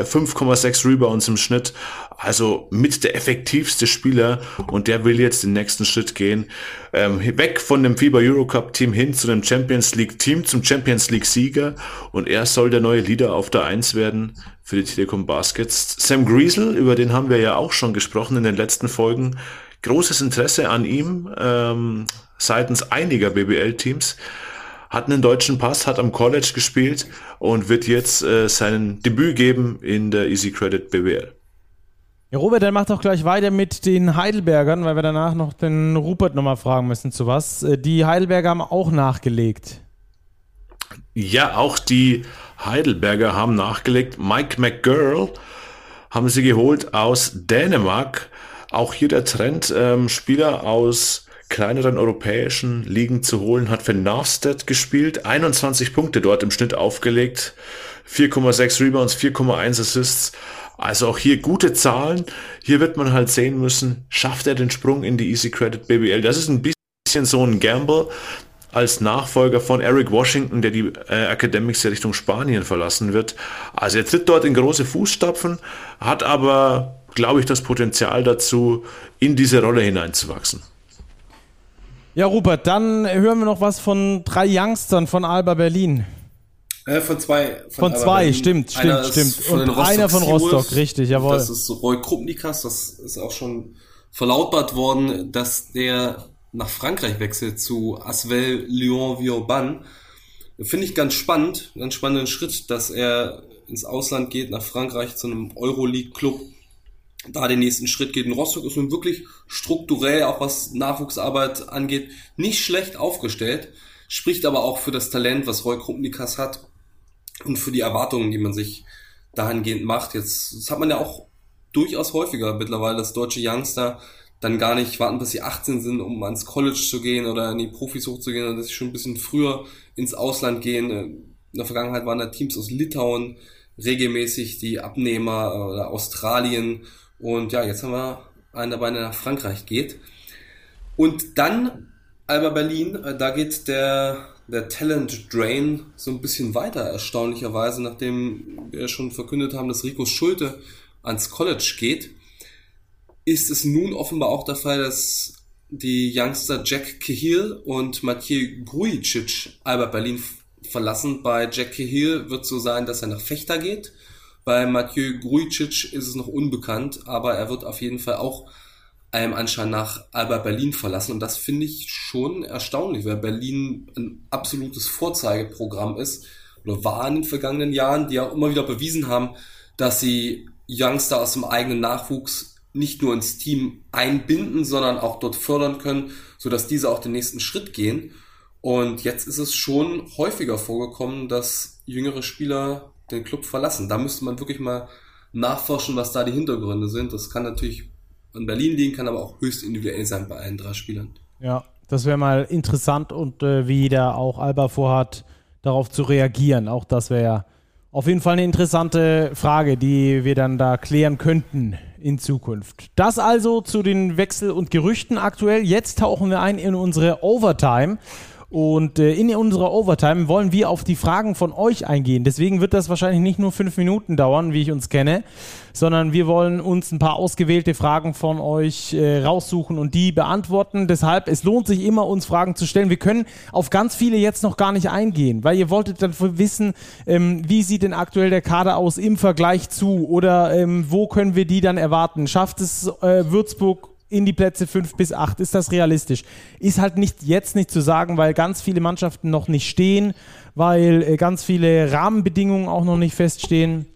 5,6 Rebounds im Schnitt. Also mit der effektivste Spieler und der will jetzt den nächsten Schritt gehen. Ähm, weg von dem FIBA Eurocup Team hin zu dem Champions League Team, zum Champions League Sieger und er soll der neue Leader auf der 1 werden für die Telekom Baskets. Sam Griesel, über den haben wir ja auch schon gesprochen in den letzten Folgen. Großes Interesse an ihm ähm, seitens einiger BBL-Teams hat einen deutschen Pass, hat am College gespielt und wird jetzt äh, sein Debüt geben in der Easy Credit BBL. Ja, Robert, dann mach doch gleich weiter mit den Heidelbergern, weil wir danach noch den Rupert nochmal fragen müssen zu was. Äh, die Heidelberger haben auch nachgelegt. Ja, auch die Heidelberger haben nachgelegt. Mike McGurl haben sie geholt aus Dänemark. Auch hier der Trend, ähm, Spieler aus kleineren europäischen Ligen zu holen, hat für Narstedt gespielt, 21 Punkte dort im Schnitt aufgelegt, 4,6 Rebounds, 4,1 Assists. Also auch hier gute Zahlen. Hier wird man halt sehen müssen, schafft er den Sprung in die Easy Credit BBL. Das ist ein bisschen so ein Gamble als Nachfolger von Eric Washington, der die äh, Academics ja Richtung Spanien verlassen wird. Also er tritt dort in große Fußstapfen, hat aber, glaube ich, das Potenzial dazu, in diese Rolle hineinzuwachsen. Ja, Rupert, dann hören wir noch was von drei Youngstern von Alba Berlin. Äh, von zwei. Von, von zwei, Berlin. stimmt, stimmt, stimmt. Und einer von Rostock, richtig, jawohl. Das ist Roy Krupnikas, das ist auch schon verlautbart worden, dass der nach Frankreich wechselt zu Asvel Lyon Vioban. Finde ich ganz spannend, ganz spannenden Schritt, dass er ins Ausland geht, nach Frankreich zu einem Euroleague-Club da den nächsten Schritt geht. Und Rostock ist nun wirklich strukturell, auch was Nachwuchsarbeit angeht, nicht schlecht aufgestellt, spricht aber auch für das Talent, was Roy Krupnikas hat und für die Erwartungen, die man sich dahingehend macht. Jetzt das hat man ja auch durchaus häufiger mittlerweile, dass deutsche Youngster dann gar nicht warten, bis sie 18 sind, um ans College zu gehen oder in die Profis hochzugehen, sondern dass sie schon ein bisschen früher ins Ausland gehen. In der Vergangenheit waren da Teams aus Litauen regelmäßig die Abnehmer oder Australien und ja, jetzt haben wir einen dabei, der nach Frankreich geht. Und dann Alba Berlin, äh, da geht der, der Talent Drain so ein bisschen weiter, erstaunlicherweise, nachdem wir schon verkündet haben, dass Rico Schulte ans College geht, ist es nun offenbar auch der Fall, dass die Youngster Jack Cahill und Mathieu Grujic Alba Berlin verlassen. Bei Jack Cahill wird so sein, dass er nach Fechter geht bei Mathieu Grujic ist es noch unbekannt, aber er wird auf jeden Fall auch einem Anschein nach Alba Berlin verlassen. Und das finde ich schon erstaunlich, weil Berlin ein absolutes Vorzeigeprogramm ist oder war in den vergangenen Jahren, die ja immer wieder bewiesen haben, dass sie Youngster aus dem eigenen Nachwuchs nicht nur ins Team einbinden, sondern auch dort fördern können, sodass diese auch den nächsten Schritt gehen. Und jetzt ist es schon häufiger vorgekommen, dass jüngere Spieler den Club verlassen. Da müsste man wirklich mal nachforschen, was da die Hintergründe sind. Das kann natürlich in Berlin liegen, kann aber auch höchst individuell sein bei allen drei Spielern. Ja, das wäre mal interessant und äh, wie da auch Alba vorhat, darauf zu reagieren. Auch das wäre auf jeden Fall eine interessante Frage, die wir dann da klären könnten in Zukunft. Das also zu den Wechsel- und Gerüchten aktuell. Jetzt tauchen wir ein in unsere Overtime. Und äh, in unserer Overtime wollen wir auf die Fragen von euch eingehen. Deswegen wird das wahrscheinlich nicht nur fünf Minuten dauern, wie ich uns kenne, sondern wir wollen uns ein paar ausgewählte Fragen von euch äh, raussuchen und die beantworten. Deshalb, es lohnt sich immer, uns Fragen zu stellen. Wir können auf ganz viele jetzt noch gar nicht eingehen, weil ihr wolltet dann wissen, ähm, wie sieht denn aktuell der Kader aus im Vergleich zu oder ähm, wo können wir die dann erwarten? Schafft es äh, Würzburg in die Plätze 5 bis 8. Ist das realistisch? Ist halt nicht jetzt nicht zu sagen, weil ganz viele Mannschaften noch nicht stehen, weil äh, ganz viele Rahmenbedingungen auch noch nicht feststehen.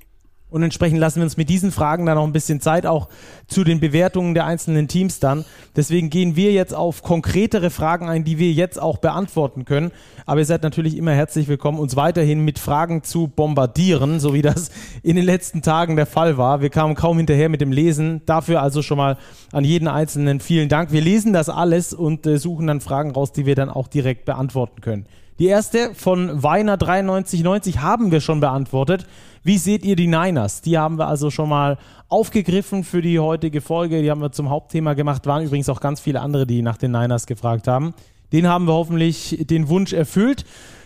Und entsprechend lassen wir uns mit diesen Fragen dann noch ein bisschen Zeit auch zu den Bewertungen der einzelnen Teams dann. Deswegen gehen wir jetzt auf konkretere Fragen ein, die wir jetzt auch beantworten können. Aber ihr seid natürlich immer herzlich willkommen, uns weiterhin mit Fragen zu bombardieren, so wie das in den letzten Tagen der Fall war. Wir kamen kaum hinterher mit dem Lesen. Dafür also schon mal an jeden Einzelnen vielen Dank. Wir lesen das alles und äh, suchen dann Fragen raus, die wir dann auch direkt beantworten können. Die erste von Weiner 9390 haben wir schon beantwortet. Wie seht ihr die Niners? Die haben wir also schon mal aufgegriffen für die heutige Folge. Die haben wir zum Hauptthema gemacht. Waren übrigens auch ganz viele andere, die nach den Niners gefragt haben. Den haben wir hoffentlich den Wunsch erfüllt.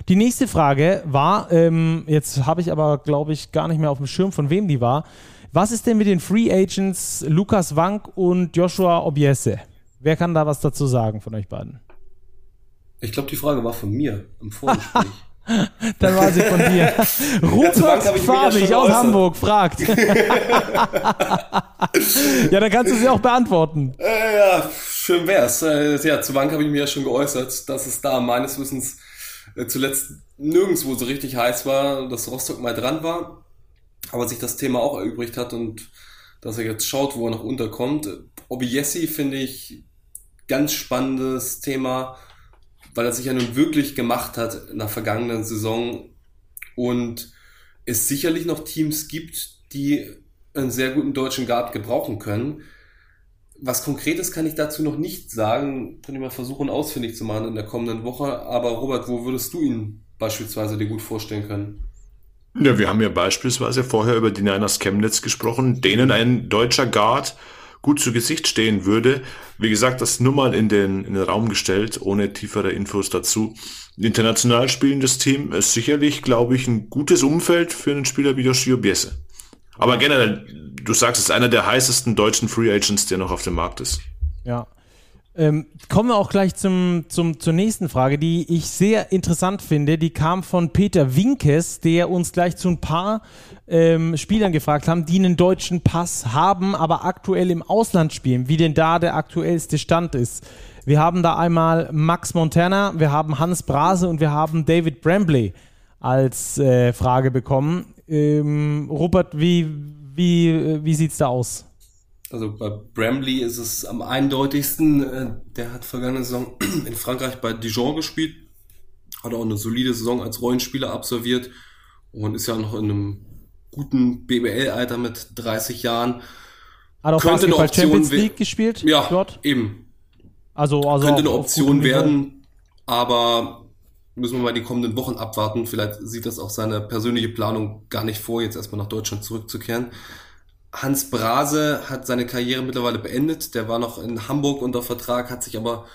Die nächste Frage war, ähm, jetzt habe ich aber, glaube ich, gar nicht mehr auf dem Schirm, von wem die war. Was ist denn mit den Free Agents Lukas Wank und Joshua Obiese? Wer kann da was dazu sagen von euch beiden? Ich glaube, die Frage war von mir im Vorgespräch. <laughs> <laughs> Dann war sie von dir. <laughs> Rupert Farbig aus Hamburg fragt. <laughs> ja, dann kannst du sie auch beantworten. Äh, ja, schön wär's. Äh, ja, zu Bank habe ich mir ja schon geäußert, dass es da meines Wissens äh, zuletzt nirgendwo so richtig heiß war, dass Rostock mal dran war, aber sich das Thema auch erübrigt hat und dass er jetzt schaut, wo er noch unterkommt. Obiesi finde ich ganz spannendes Thema weil er sich ja nun wirklich gemacht hat in der vergangenen Saison und es sicherlich noch Teams gibt, die einen sehr guten deutschen Guard gebrauchen können. Was Konkretes kann ich dazu noch nicht sagen. Könnte ich mal versuchen ausfindig zu machen in der kommenden Woche. Aber Robert, wo würdest du ihn beispielsweise dir gut vorstellen können? Ja, wir haben ja beispielsweise vorher über die Niners Chemnitz gesprochen, denen ein deutscher Guard gut zu Gesicht stehen würde. Wie gesagt, das nur mal in den, in den Raum gestellt, ohne tiefere Infos dazu. International spielendes Team ist sicherlich, glaube ich, ein gutes Umfeld für einen Spieler wie Yoshio Biese. Aber generell, du sagst, es ist einer der heißesten deutschen Free Agents, der noch auf dem Markt ist. Ja, ähm, kommen wir auch gleich zum, zum, zur nächsten Frage, die ich sehr interessant finde. Die kam von Peter Winkes, der uns gleich zu ein paar ähm, Spielern gefragt haben, die einen deutschen Pass haben, aber aktuell im Ausland spielen, wie denn da der aktuellste Stand ist. Wir haben da einmal Max Montana, wir haben Hans Brase und wir haben David Brambley als äh, Frage bekommen. Ähm, Robert, wie, wie, wie sieht's da aus? Also bei Bramley ist es am eindeutigsten. Äh, der hat vergangene Saison <clears throat> in Frankreich bei Dijon gespielt, hat auch eine solide Saison als Rollenspieler absolviert und ist ja noch in einem guten BBL-Alter mit 30 Jahren. Hat auch könnte eine Option Champions League gespielt? Ja, dort? eben. Also, also könnte eine Option werden, aber müssen wir mal die kommenden Wochen abwarten. Vielleicht sieht das auch seine persönliche Planung gar nicht vor, jetzt erstmal nach Deutschland zurückzukehren. Hans Brase hat seine Karriere mittlerweile beendet. Der war noch in Hamburg unter Vertrag, hat sich aber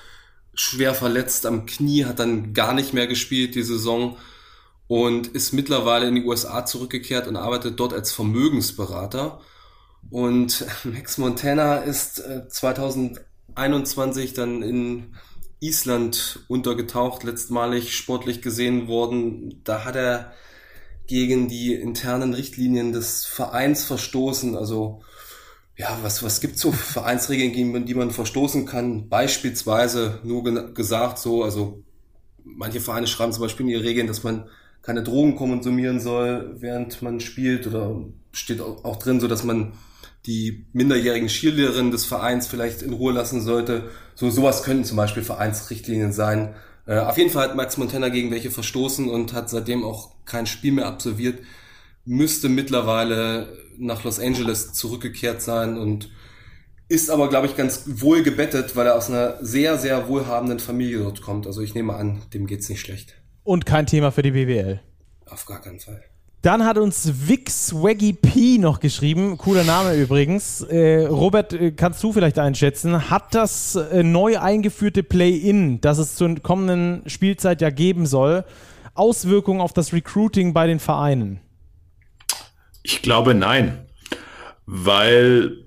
schwer verletzt am Knie, hat dann gar nicht mehr gespielt die Saison und ist mittlerweile in die USA zurückgekehrt und arbeitet dort als Vermögensberater. Und <laughs> Max Montana ist 2021 äh, dann in Island untergetaucht, letztmalig sportlich gesehen worden. Da hat er gegen die internen Richtlinien des Vereins verstoßen. Also ja, was, was gibt so Vereinsregeln, gegen die man verstoßen kann? Beispielsweise nur gesagt so, also manche Vereine schreiben zum Beispiel in ihre Regeln, dass man keine Drogen konsumieren soll, während man spielt oder steht auch drin, so dass man die minderjährigen Skilehrerinnen des Vereins vielleicht in Ruhe lassen sollte. So sowas könnten zum Beispiel Vereinsrichtlinien sein. Äh, auf jeden Fall hat Max Montana gegen welche verstoßen und hat seitdem auch kein Spiel mehr absolviert. Müsste mittlerweile nach Los Angeles zurückgekehrt sein und ist aber, glaube ich, ganz wohl gebettet, weil er aus einer sehr, sehr wohlhabenden Familie dort kommt. Also ich nehme an, dem geht's nicht schlecht. Und kein Thema für die BWL. Auf gar keinen Fall. Dann hat uns Vic Swaggy P noch geschrieben, cooler Name übrigens. Äh, Robert, äh, kannst du vielleicht einschätzen, hat das äh, neu eingeführte Play-In, das es zur kommenden Spielzeit ja geben soll, Auswirkungen auf das Recruiting bei den Vereinen? Ich glaube nein, weil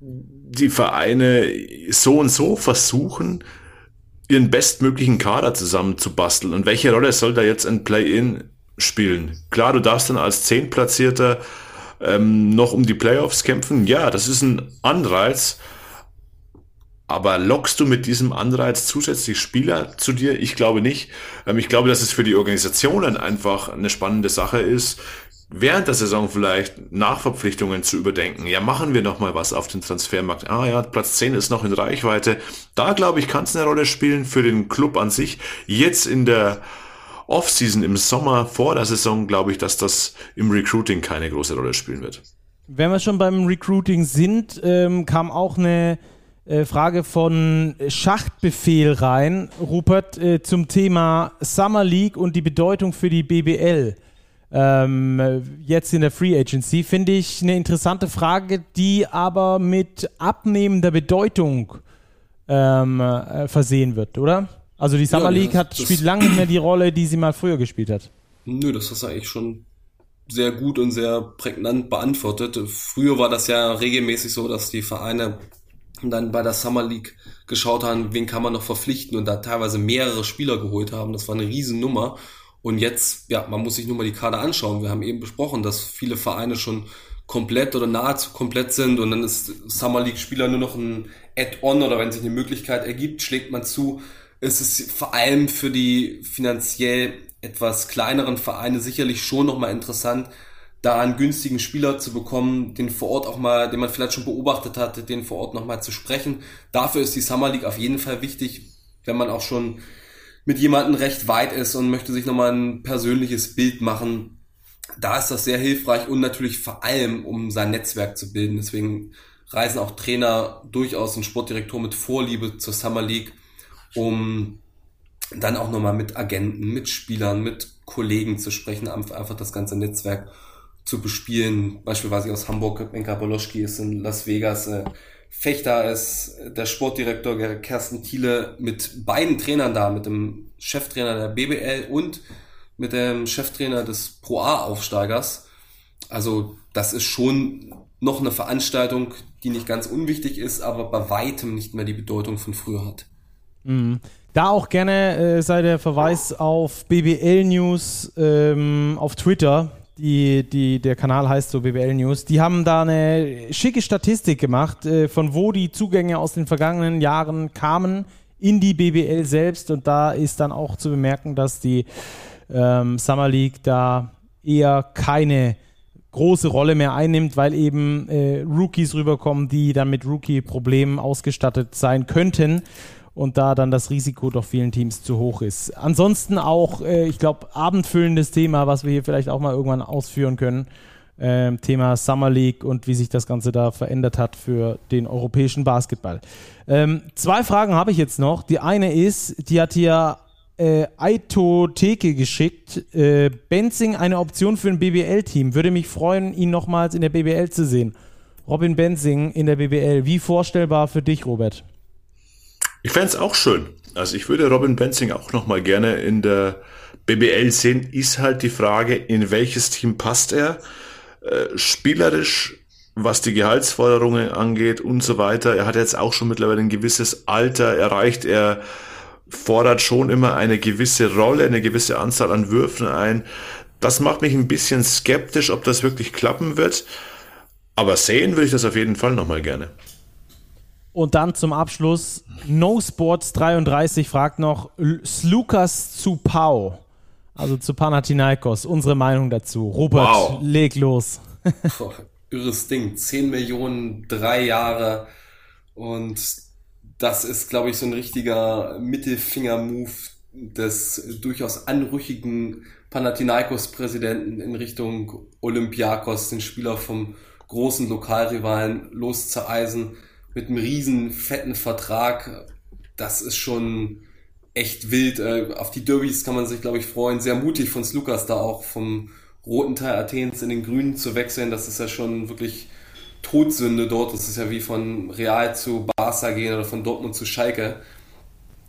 die Vereine so und so versuchen, ihren bestmöglichen Kader zusammenzubasteln. Und welche Rolle soll da jetzt ein Play-In spielen. Klar, du darfst dann als Zehntplatzierter ähm, noch um die Playoffs kämpfen. Ja, das ist ein Anreiz. Aber lockst du mit diesem Anreiz zusätzlich Spieler zu dir? Ich glaube nicht. Ähm, ich glaube, dass es für die Organisationen einfach eine spannende Sache ist, während der Saison vielleicht Nachverpflichtungen zu überdenken. Ja, machen wir noch mal was auf den Transfermarkt. Ah ja, Platz 10 ist noch in Reichweite. Da glaube ich, kann es eine Rolle spielen für den Club an sich. Jetzt in der Offseason im Sommer vor der Saison glaube ich, dass das im Recruiting keine große Rolle spielen wird. Wenn wir schon beim Recruiting sind, ähm, kam auch eine äh, Frage von Schachtbefehl rein, Rupert, äh, zum Thema Summer League und die Bedeutung für die BBL. Ähm, jetzt in der Free Agency finde ich eine interessante Frage, die aber mit abnehmender Bedeutung ähm, äh, versehen wird, oder? Also die Summer ja, League hat, spielt lange nicht mehr die Rolle, die sie mal früher gespielt hat. Nö, das hast du eigentlich schon sehr gut und sehr prägnant beantwortet. Früher war das ja regelmäßig so, dass die Vereine dann bei der Summer League geschaut haben, wen kann man noch verpflichten und da teilweise mehrere Spieler geholt haben. Das war eine Riesennummer. Und jetzt, ja, man muss sich nur mal die Kader anschauen. Wir haben eben besprochen, dass viele Vereine schon komplett oder nahezu komplett sind und dann ist Summer League Spieler nur noch ein Add-on oder wenn sich eine Möglichkeit ergibt, schlägt man zu ist es vor allem für die finanziell etwas kleineren Vereine sicherlich schon nochmal interessant, da einen günstigen Spieler zu bekommen, den vor Ort auch mal, den man vielleicht schon beobachtet hatte, den vor Ort nochmal zu sprechen. Dafür ist die Summer League auf jeden Fall wichtig, wenn man auch schon mit jemandem recht weit ist und möchte sich nochmal ein persönliches Bild machen. Da ist das sehr hilfreich und natürlich vor allem, um sein Netzwerk zu bilden. Deswegen reisen auch Trainer durchaus und Sportdirektor mit Vorliebe zur Summer League um dann auch nochmal mit Agenten, mit Spielern, mit Kollegen zu sprechen, einfach das ganze Netzwerk zu bespielen. Beispielsweise aus Hamburg, Menka Boloschki ist in Las Vegas, äh, Fechter ist der Sportdirektor Kersten Thiele mit beiden Trainern da, mit dem Cheftrainer der BBL und mit dem Cheftrainer des Pro A-Aufsteigers. Also das ist schon noch eine Veranstaltung, die nicht ganz unwichtig ist, aber bei weitem nicht mehr die Bedeutung von früher hat. Mhm. Da auch gerne äh, sei der Verweis auf BBL News ähm, auf Twitter. Die, die, der Kanal heißt so BBL News. Die haben da eine schicke Statistik gemacht, äh, von wo die Zugänge aus den vergangenen Jahren kamen in die BBL selbst. Und da ist dann auch zu bemerken, dass die ähm, Summer League da eher keine große Rolle mehr einnimmt, weil eben äh, Rookies rüberkommen, die dann mit Rookie-Problemen ausgestattet sein könnten und da dann das Risiko doch vielen Teams zu hoch ist. Ansonsten auch, äh, ich glaube, abendfüllendes Thema, was wir hier vielleicht auch mal irgendwann ausführen können. Ähm, Thema Summer League und wie sich das Ganze da verändert hat für den europäischen Basketball. Ähm, zwei Fragen habe ich jetzt noch. Die eine ist, die hat hier äh, Aito Theke geschickt. Äh, Benzing eine Option für ein BBL-Team. Würde mich freuen, ihn nochmals in der BBL zu sehen. Robin Benzing in der BBL. Wie vorstellbar für dich, Robert? Ich fände es auch schön. Also ich würde Robin Benzing auch nochmal gerne in der BBL sehen. Ist halt die Frage, in welches Team passt er? Äh, spielerisch, was die Gehaltsforderungen angeht und so weiter. Er hat jetzt auch schon mittlerweile ein gewisses Alter erreicht. Er fordert schon immer eine gewisse Rolle, eine gewisse Anzahl an Würfen ein. Das macht mich ein bisschen skeptisch, ob das wirklich klappen wird. Aber sehen würde ich das auf jeden Fall nochmal gerne. Und dann zum Abschluss, No Sports 33 fragt noch Slukas zu Pau, also zu Panathinaikos, unsere Meinung dazu. Robert, wow. leg los. Boah, irres Ding, 10 Millionen, drei Jahre und das ist, glaube ich, so ein richtiger Mittelfinger-Move des durchaus anrüchigen Panathinaikos-Präsidenten in Richtung Olympiakos, den Spieler vom großen Lokalrivalen loszueisen mit einem riesen fetten Vertrag. Das ist schon echt wild. Äh, auf die Derbys kann man sich, glaube ich, freuen. Sehr mutig von Slukas da auch vom roten Teil Athens in den grünen zu wechseln. Das ist ja schon wirklich Todsünde dort. Das ist ja wie von Real zu Barca gehen oder von Dortmund zu Schalke.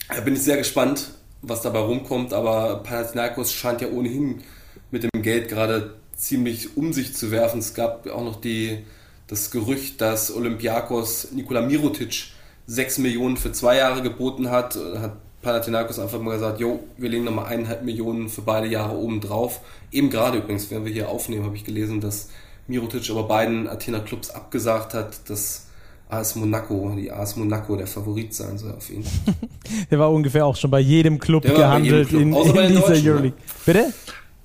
Da bin ich sehr gespannt, was dabei rumkommt. Aber Panathinaikos scheint ja ohnehin mit dem Geld gerade ziemlich um sich zu werfen. Es gab auch noch die das Gerücht, dass Olympiakos Nikola Mirotic 6 Millionen für zwei Jahre geboten hat, hat Panathinaikos einfach mal gesagt, jo, wir legen nochmal eineinhalb Millionen für beide Jahre oben drauf. Eben gerade übrigens, während wir hier aufnehmen, habe ich gelesen, dass Mirotic aber beiden Athener Clubs abgesagt hat, dass AS Monaco, die AS Monaco der Favorit sein soll auf ihn. <laughs> der war ungefähr auch schon bei jedem Club gehandelt jedem Club. in, in dieser Euroleague. Ne? Bitte?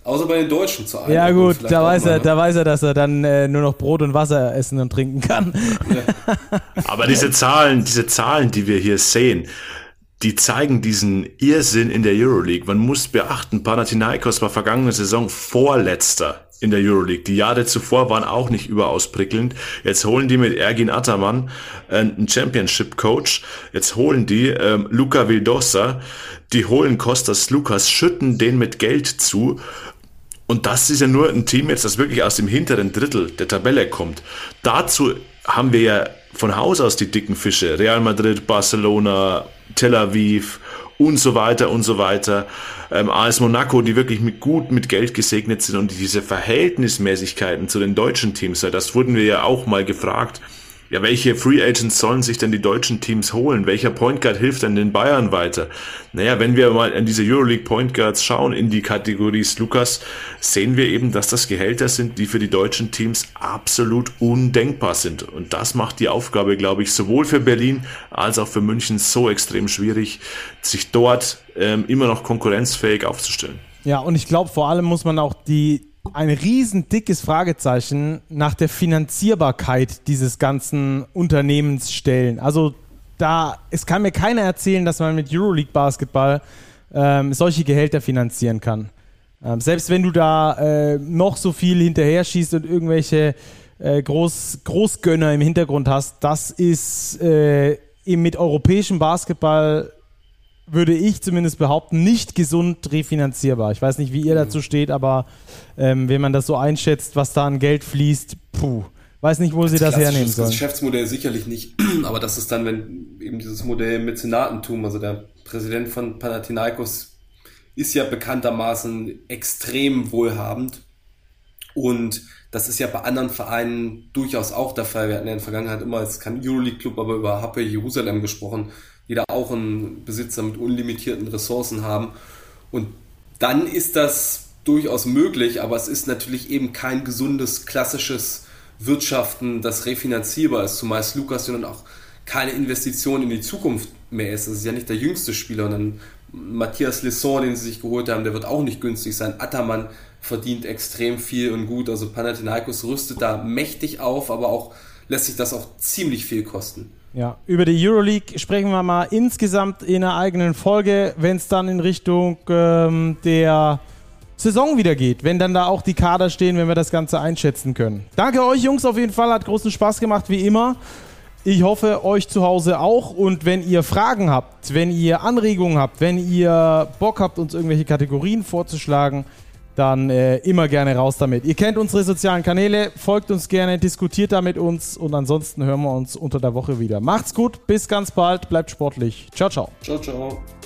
Außer bei den Deutschen zu einem. Ja gut, da weiß, er, da weiß er, dass er dann äh, nur noch Brot und Wasser essen und trinken kann. Ja. <laughs> Aber diese Zahlen, diese Zahlen, die wir hier sehen, die zeigen diesen Irrsinn in der Euroleague. Man muss beachten, Panathinaikos war vergangene Saison Vorletzter in der Euroleague. Die Jahre zuvor waren auch nicht überaus prickelnd. Jetzt holen die mit Ergin Ataman äh, einen Championship-Coach. Jetzt holen die ähm, Luca Vildosa. Die holen Kostas Lukas, schütten den mit Geld zu und das ist ja nur ein Team jetzt, das wirklich aus dem hinteren Drittel der Tabelle kommt. Dazu haben wir ja von Haus aus die dicken Fische. Real Madrid, Barcelona, Tel Aviv und so weiter und so weiter. Ähm, AS Monaco, die wirklich mit gut mit Geld gesegnet sind und diese Verhältnismäßigkeiten zu den deutschen Teams, das wurden wir ja auch mal gefragt ja, welche Free Agents sollen sich denn die deutschen Teams holen? Welcher Point Guard hilft denn den Bayern weiter? Naja, wenn wir mal an diese Euroleague Point Guards schauen, in die Kategorie Lukas, sehen wir eben, dass das Gehälter sind, die für die deutschen Teams absolut undenkbar sind. Und das macht die Aufgabe, glaube ich, sowohl für Berlin als auch für München so extrem schwierig, sich dort ähm, immer noch konkurrenzfähig aufzustellen. Ja, und ich glaube, vor allem muss man auch die ein riesen dickes Fragezeichen nach der Finanzierbarkeit dieses ganzen Unternehmens stellen. Also da, es kann mir keiner erzählen, dass man mit Euroleague Basketball ähm, solche Gehälter finanzieren kann. Ähm, selbst wenn du da äh, noch so viel hinterher schießt und irgendwelche äh, Groß, Großgönner im Hintergrund hast, das ist äh, eben mit europäischem Basketball würde ich zumindest behaupten, nicht gesund refinanzierbar. Ich weiß nicht, wie ihr mhm. dazu steht, aber ähm, wenn man das so einschätzt, was da an Geld fließt, puh, weiß nicht, wo das sie das hernehmen sollen. Das Geschäftsmodell sicherlich nicht, <clears throat> aber das ist dann, wenn eben dieses Modell Mäzenatentum, also der Präsident von Panathinaikos ist ja bekanntermaßen extrem wohlhabend und das ist ja bei anderen Vereinen durchaus auch der Fall. Wir hatten ja in der Vergangenheit immer als kein Euroleague-Club, aber über HP Jerusalem gesprochen die da auch einen Besitzer mit unlimitierten Ressourcen haben. Und dann ist das durchaus möglich, aber es ist natürlich eben kein gesundes, klassisches Wirtschaften, das refinanzierbar ist, zumeist Lukas und auch keine Investition in die Zukunft mehr ist. Das ist ja nicht der jüngste Spieler. Und dann Matthias Lesson, den sie sich geholt haben, der wird auch nicht günstig sein. Attermann verdient extrem viel und gut. Also Panathinaikos rüstet da mächtig auf, aber auch lässt sich das auch ziemlich viel kosten. Ja, über die Euroleague sprechen wir mal insgesamt in einer eigenen Folge, wenn es dann in Richtung ähm, der Saison wieder geht, wenn dann da auch die Kader stehen, wenn wir das Ganze einschätzen können. Danke euch Jungs auf jeden Fall, hat großen Spaß gemacht wie immer. Ich hoffe euch zu Hause auch und wenn ihr Fragen habt, wenn ihr Anregungen habt, wenn ihr Bock habt, uns irgendwelche Kategorien vorzuschlagen, dann äh, immer gerne raus damit. Ihr kennt unsere sozialen Kanäle, folgt uns gerne, diskutiert da mit uns und ansonsten hören wir uns unter der Woche wieder. Macht's gut, bis ganz bald, bleibt sportlich. Ciao, ciao. Ciao, ciao.